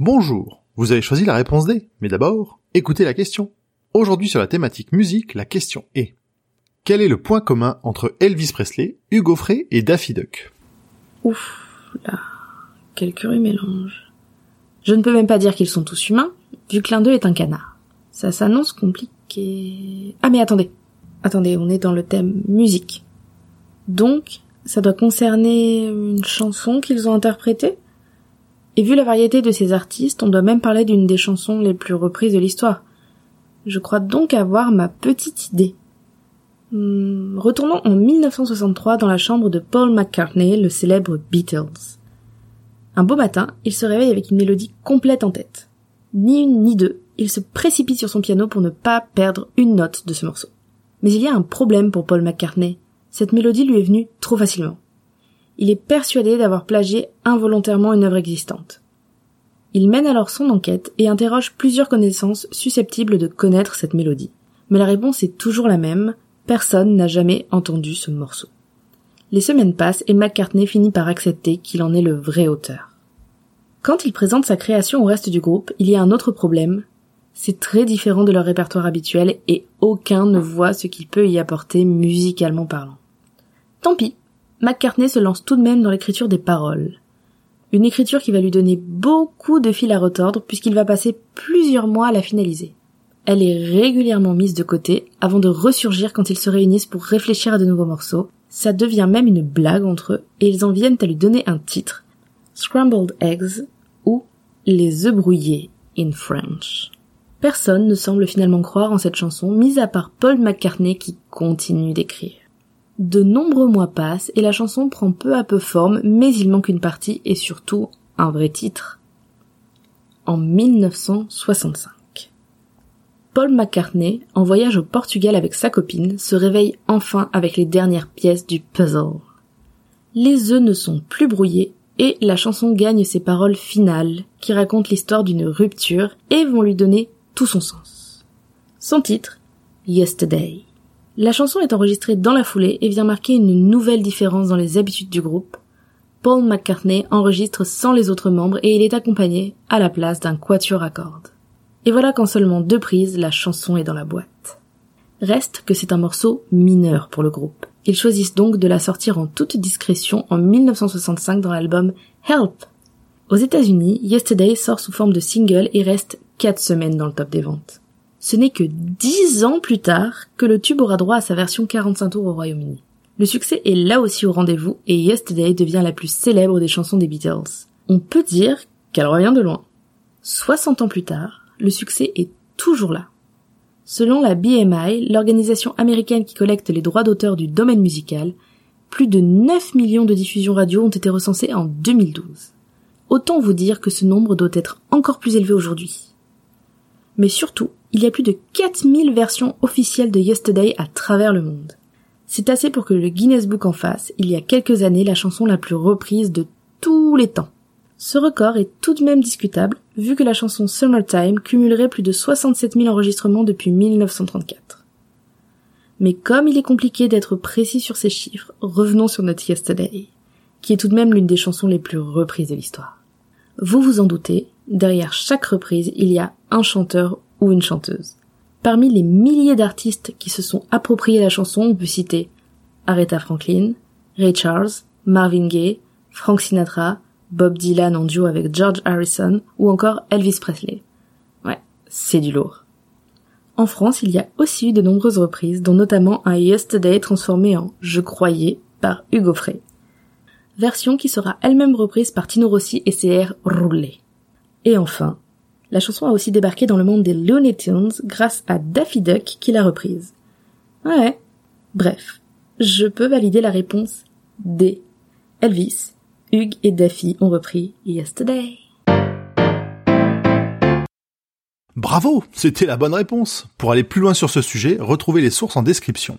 Bonjour, vous avez choisi la réponse D, mais d'abord, écoutez la question. Aujourd'hui sur la thématique musique, la question est Quel est le point commun entre Elvis Presley, Hugo Frey et Daffy Duck? Ouf, là, quel curieux mélange. Je ne peux même pas dire qu'ils sont tous humains, vu que l'un d'eux est un canard. Ça s'annonce compliqué. Ah mais attendez, attendez, on est dans le thème musique. Donc, ça doit concerner une chanson qu'ils ont interprétée? Et vu la variété de ces artistes, on doit même parler d'une des chansons les plus reprises de l'histoire. Je crois donc avoir ma petite idée. Hmm, retournons en 1963 dans la chambre de Paul McCartney, le célèbre Beatles. Un beau matin, il se réveille avec une mélodie complète en tête. Ni une ni deux, il se précipite sur son piano pour ne pas perdre une note de ce morceau. Mais il y a un problème pour Paul McCartney. Cette mélodie lui est venue trop facilement. Il est persuadé d'avoir plagié involontairement une œuvre existante. Il mène alors son enquête et interroge plusieurs connaissances susceptibles de connaître cette mélodie. Mais la réponse est toujours la même, personne n'a jamais entendu ce morceau. Les semaines passent et McCartney finit par accepter qu'il en est le vrai auteur. Quand il présente sa création au reste du groupe, il y a un autre problème. C'est très différent de leur répertoire habituel et aucun ne voit ce qu'il peut y apporter musicalement parlant. Tant pis, McCartney se lance tout de même dans l'écriture des paroles. Une écriture qui va lui donner beaucoup de fil à retordre puisqu'il va passer plusieurs mois à la finaliser. Elle est régulièrement mise de côté avant de ressurgir quand ils se réunissent pour réfléchir à de nouveaux morceaux. Ça devient même une blague entre eux et ils en viennent à lui donner un titre. Scrambled Eggs ou Les œufs brouillés in French. Personne ne semble finalement croire en cette chanson, mis à part Paul McCartney qui continue d'écrire. De nombreux mois passent et la chanson prend peu à peu forme, mais il manque une partie et surtout un vrai titre. En 1965. Paul McCartney, en voyage au Portugal avec sa copine, se réveille enfin avec les dernières pièces du puzzle. Les œufs ne sont plus brouillés et la chanson gagne ses paroles finales qui racontent l'histoire d'une rupture et vont lui donner tout son sens. Son titre, Yesterday. La chanson est enregistrée dans la foulée et vient marquer une nouvelle différence dans les habitudes du groupe. Paul McCartney enregistre sans les autres membres et il est accompagné à la place d'un quatuor à cordes. Et voilà qu'en seulement deux prises, la chanson est dans la boîte. Reste que c'est un morceau mineur pour le groupe. Ils choisissent donc de la sortir en toute discrétion en 1965 dans l'album Help. Aux États-Unis, Yesterday sort sous forme de single et reste 4 semaines dans le top des ventes. Ce n'est que 10 ans plus tard que le tube aura droit à sa version 45 tours au Royaume-Uni. Le succès est là aussi au rendez-vous et Yesterday devient la plus célèbre des chansons des Beatles. On peut dire qu'elle revient de loin. 60 ans plus tard, le succès est toujours là. Selon la BMI, l'organisation américaine qui collecte les droits d'auteur du domaine musical, plus de 9 millions de diffusions radio ont été recensées en 2012. Autant vous dire que ce nombre doit être encore plus élevé aujourd'hui. Mais surtout, il y a plus de 4000 versions officielles de Yesterday à travers le monde. C'est assez pour que le Guinness Book en fasse, il y a quelques années, la chanson la plus reprise de tous les temps. Ce record est tout de même discutable, vu que la chanson Summertime cumulerait plus de 67 000 enregistrements depuis 1934. Mais comme il est compliqué d'être précis sur ces chiffres, revenons sur notre Yesterday, qui est tout de même l'une des chansons les plus reprises de l'histoire. Vous vous en doutez, derrière chaque reprise, il y a un chanteur ou une chanteuse. Parmi les milliers d'artistes qui se sont appropriés la chanson, on peut citer Aretha Franklin, Ray Charles, Marvin Gaye, Frank Sinatra, Bob Dylan en duo avec George Harrison ou encore Elvis Presley. Ouais, c'est du lourd. En France, il y a aussi eu de nombreuses reprises, dont notamment un Yesterday transformé en Je croyais par Hugo Frey. Version qui sera elle-même reprise par Tino Rossi et airs roulés. Et enfin, La chanson a aussi débarqué dans le monde des Looney Tunes grâce à Daffy Duck qui l'a reprise. Ouais. Bref, je peux valider la réponse D. Elvis, Hugh et Daffy ont repris Yesterday. Bravo, c'était la bonne réponse. Pour aller plus loin sur ce sujet, retrouvez les sources en description.